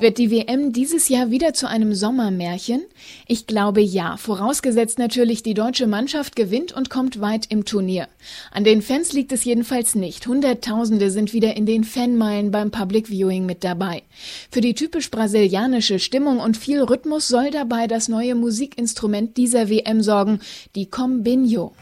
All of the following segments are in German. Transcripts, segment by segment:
Wird die WM dieses Jahr wieder zu einem Sommermärchen? Ich glaube ja, vorausgesetzt natürlich, die deutsche Mannschaft gewinnt und kommt weit im Turnier. An den Fans liegt es jedenfalls nicht. Hunderttausende sind wieder in den Fanmeilen beim Public Viewing mit dabei. Für die typisch brasilianische Stimmung und viel Rhythmus soll dabei das neue Musikinstrument dieser WM sorgen, die Combinho.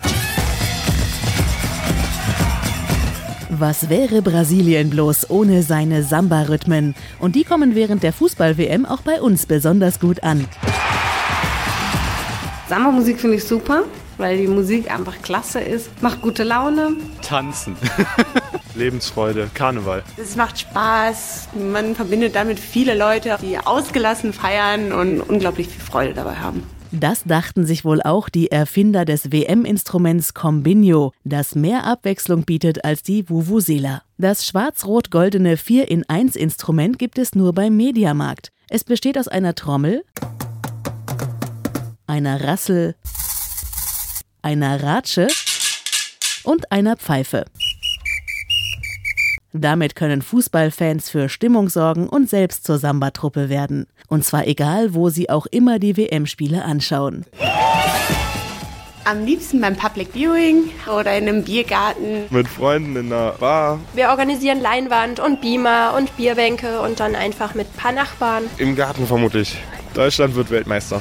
Was wäre Brasilien bloß ohne seine Samba-Rhythmen? Und die kommen während der Fußball-WM auch bei uns besonders gut an. Samba-Musik finde ich super, weil die Musik einfach klasse ist, macht gute Laune. Tanzen. Lebensfreude, Karneval. Es macht Spaß. Man verbindet damit viele Leute, die ausgelassen feiern und unglaublich viel Freude dabei haben. Das dachten sich wohl auch die Erfinder des WM-Instruments Combinho, das mehr Abwechslung bietet als die Vuvuzela. Das schwarz-rot-goldene 4-in-1-Instrument gibt es nur beim Mediamarkt. Es besteht aus einer Trommel, einer Rassel, einer Ratsche und einer Pfeife. Damit können Fußballfans für Stimmung sorgen und selbst zur Samba-Truppe werden. Und zwar egal, wo sie auch immer die WM-Spiele anschauen. Am liebsten beim Public Viewing oder in einem Biergarten. Mit Freunden in einer Bar. Wir organisieren Leinwand und Beamer und Bierbänke und dann einfach mit ein paar Nachbarn. Im Garten vermutlich. Deutschland wird Weltmeister.